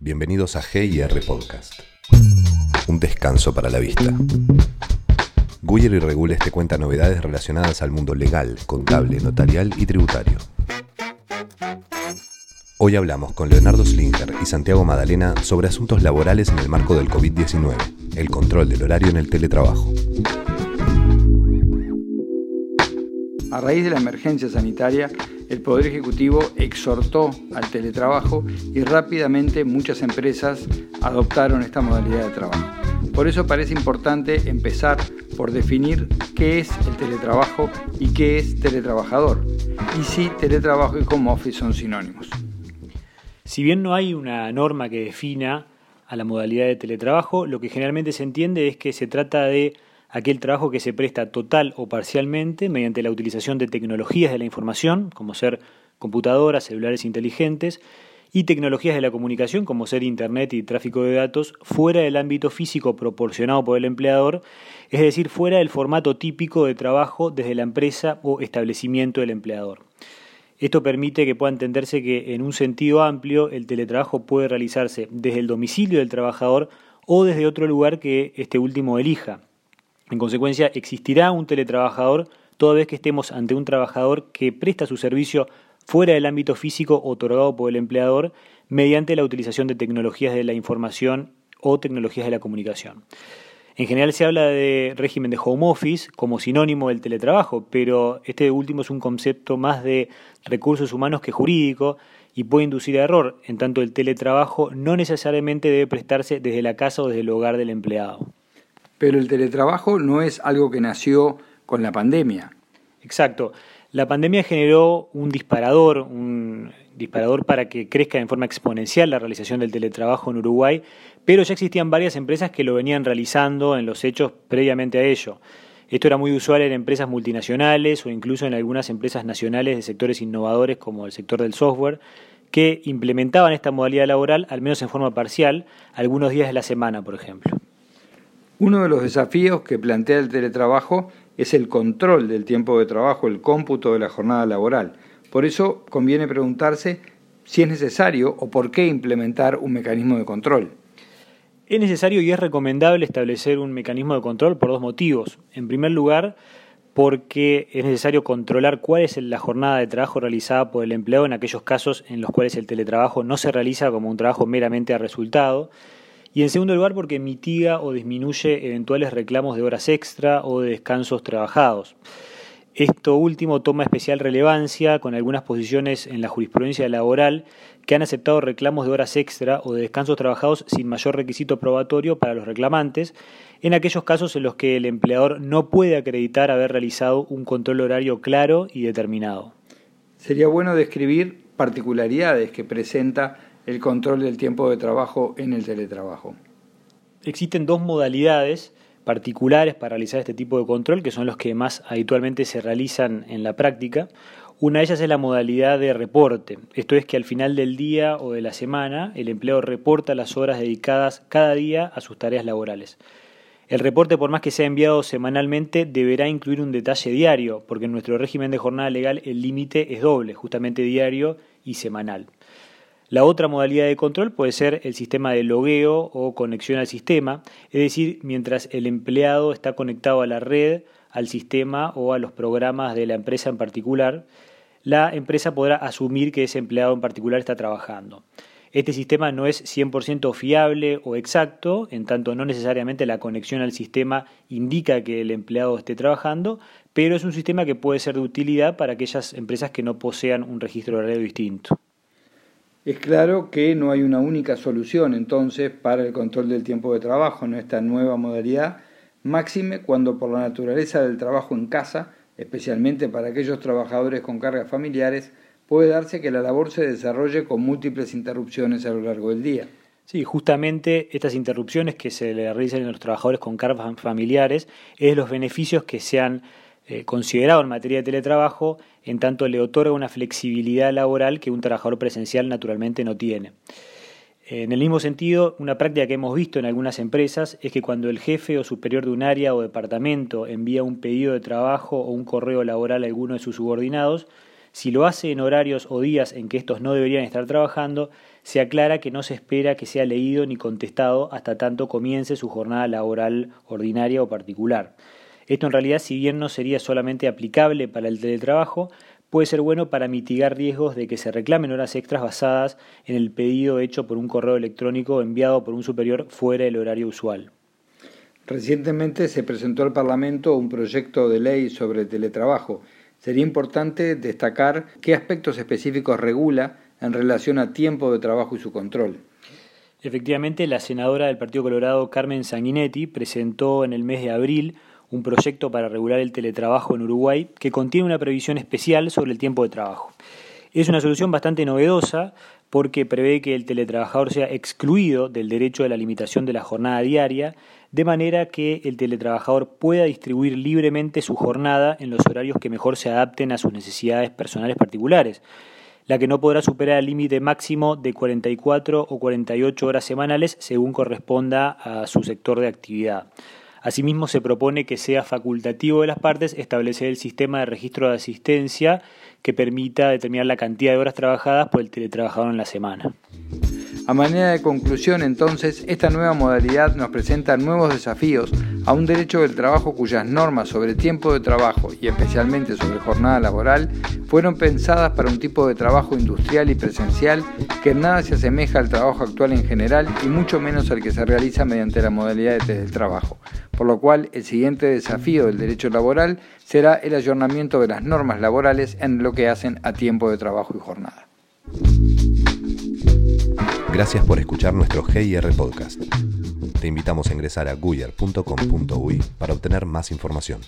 Bienvenidos a GIR Podcast. Un descanso para la vista. Guyer y Regules te cuenta novedades relacionadas al mundo legal, contable, notarial y tributario. Hoy hablamos con Leonardo Slinger y Santiago Madalena sobre asuntos laborales en el marco del COVID-19, el control del horario en el teletrabajo. A raíz de la emergencia sanitaria, el Poder Ejecutivo exhortó al teletrabajo y rápidamente muchas empresas adoptaron esta modalidad de trabajo. Por eso parece importante empezar por definir qué es el teletrabajo y qué es teletrabajador, y si teletrabajo y home office son sinónimos. Si bien no hay una norma que defina a la modalidad de teletrabajo, lo que generalmente se entiende es que se trata de aquel trabajo que se presta total o parcialmente mediante la utilización de tecnologías de la información, como ser computadoras, celulares inteligentes, y tecnologías de la comunicación, como ser Internet y tráfico de datos, fuera del ámbito físico proporcionado por el empleador, es decir, fuera del formato típico de trabajo desde la empresa o establecimiento del empleador. Esto permite que pueda entenderse que, en un sentido amplio, el teletrabajo puede realizarse desde el domicilio del trabajador o desde otro lugar que este último elija, en consecuencia, existirá un teletrabajador toda vez que estemos ante un trabajador que presta su servicio fuera del ámbito físico otorgado por el empleador mediante la utilización de tecnologías de la información o tecnologías de la comunicación. En general se habla de régimen de home office como sinónimo del teletrabajo, pero este último es un concepto más de recursos humanos que jurídico y puede inducir a error, en tanto el teletrabajo no necesariamente debe prestarse desde la casa o desde el hogar del empleado. Pero el teletrabajo no es algo que nació con la pandemia. Exacto. La pandemia generó un disparador, un disparador para que crezca en forma exponencial la realización del teletrabajo en Uruguay, pero ya existían varias empresas que lo venían realizando en los hechos previamente a ello. Esto era muy usual en empresas multinacionales o incluso en algunas empresas nacionales de sectores innovadores como el sector del software, que implementaban esta modalidad laboral, al menos en forma parcial, algunos días de la semana, por ejemplo. Uno de los desafíos que plantea el teletrabajo es el control del tiempo de trabajo, el cómputo de la jornada laboral. Por eso conviene preguntarse si es necesario o por qué implementar un mecanismo de control. Es necesario y es recomendable establecer un mecanismo de control por dos motivos. En primer lugar, porque es necesario controlar cuál es la jornada de trabajo realizada por el empleado en aquellos casos en los cuales el teletrabajo no se realiza como un trabajo meramente a resultado y en segundo lugar porque mitiga o disminuye eventuales reclamos de horas extra o de descansos trabajados. Esto último toma especial relevancia con algunas posiciones en la jurisprudencia laboral que han aceptado reclamos de horas extra o de descansos trabajados sin mayor requisito probatorio para los reclamantes, en aquellos casos en los que el empleador no puede acreditar haber realizado un control horario claro y determinado. Sería bueno describir particularidades que presenta el control del tiempo de trabajo en el teletrabajo. Existen dos modalidades particulares para realizar este tipo de control, que son los que más habitualmente se realizan en la práctica. Una de ellas es la modalidad de reporte, esto es que al final del día o de la semana el empleado reporta las horas dedicadas cada día a sus tareas laborales. El reporte, por más que sea enviado semanalmente, deberá incluir un detalle diario, porque en nuestro régimen de jornada legal el límite es doble, justamente diario y semanal. La otra modalidad de control puede ser el sistema de logueo o conexión al sistema, es decir, mientras el empleado está conectado a la red, al sistema o a los programas de la empresa en particular, la empresa podrá asumir que ese empleado en particular está trabajando. Este sistema no es 100% fiable o exacto, en tanto no necesariamente la conexión al sistema indica que el empleado esté trabajando, pero es un sistema que puede ser de utilidad para aquellas empresas que no posean un registro horario distinto. Es claro que no hay una única solución entonces para el control del tiempo de trabajo en esta nueva modalidad, máxime cuando por la naturaleza del trabajo en casa, especialmente para aquellos trabajadores con cargas familiares, puede darse que la labor se desarrolle con múltiples interrupciones a lo largo del día. Sí, justamente estas interrupciones que se le realizan a los trabajadores con cargas familiares es los beneficios que se han eh, considerado en materia de teletrabajo, en tanto le otorga una flexibilidad laboral que un trabajador presencial naturalmente no tiene. En el mismo sentido, una práctica que hemos visto en algunas empresas es que cuando el jefe o superior de un área o departamento envía un pedido de trabajo o un correo laboral a alguno de sus subordinados, si lo hace en horarios o días en que estos no deberían estar trabajando, se aclara que no se espera que sea leído ni contestado hasta tanto comience su jornada laboral ordinaria o particular. Esto en realidad, si bien no sería solamente aplicable para el teletrabajo, puede ser bueno para mitigar riesgos de que se reclamen horas extras basadas en el pedido hecho por un correo electrónico enviado por un superior fuera del horario usual. Recientemente se presentó al Parlamento un proyecto de ley sobre teletrabajo. Sería importante destacar qué aspectos específicos regula en relación a tiempo de trabajo y su control. Efectivamente, la senadora del Partido Colorado, Carmen Sanguinetti, presentó en el mes de abril un proyecto para regular el teletrabajo en Uruguay que contiene una previsión especial sobre el tiempo de trabajo. Es una solución bastante novedosa porque prevé que el teletrabajador sea excluido del derecho de la limitación de la jornada diaria, de manera que el teletrabajador pueda distribuir libremente su jornada en los horarios que mejor se adapten a sus necesidades personales particulares, la que no podrá superar el límite máximo de 44 o 48 horas semanales según corresponda a su sector de actividad. Asimismo, se propone que sea facultativo de las partes establecer el sistema de registro de asistencia que permita determinar la cantidad de horas trabajadas por el teletrabajador en la semana. A manera de conclusión, entonces, esta nueva modalidad nos presenta nuevos desafíos a un derecho del trabajo cuyas normas sobre tiempo de trabajo y especialmente sobre jornada laboral fueron pensadas para un tipo de trabajo industrial y presencial que nada se asemeja al trabajo actual en general y mucho menos al que se realiza mediante la modalidad de trabajo. Por lo cual, el siguiente desafío del derecho laboral será el ayornamiento de las normas laborales en lo que hacen a tiempo de trabajo y jornada. Gracias por escuchar nuestro GIR Podcast. Te invitamos a ingresar a guyer.com.uy para obtener más información.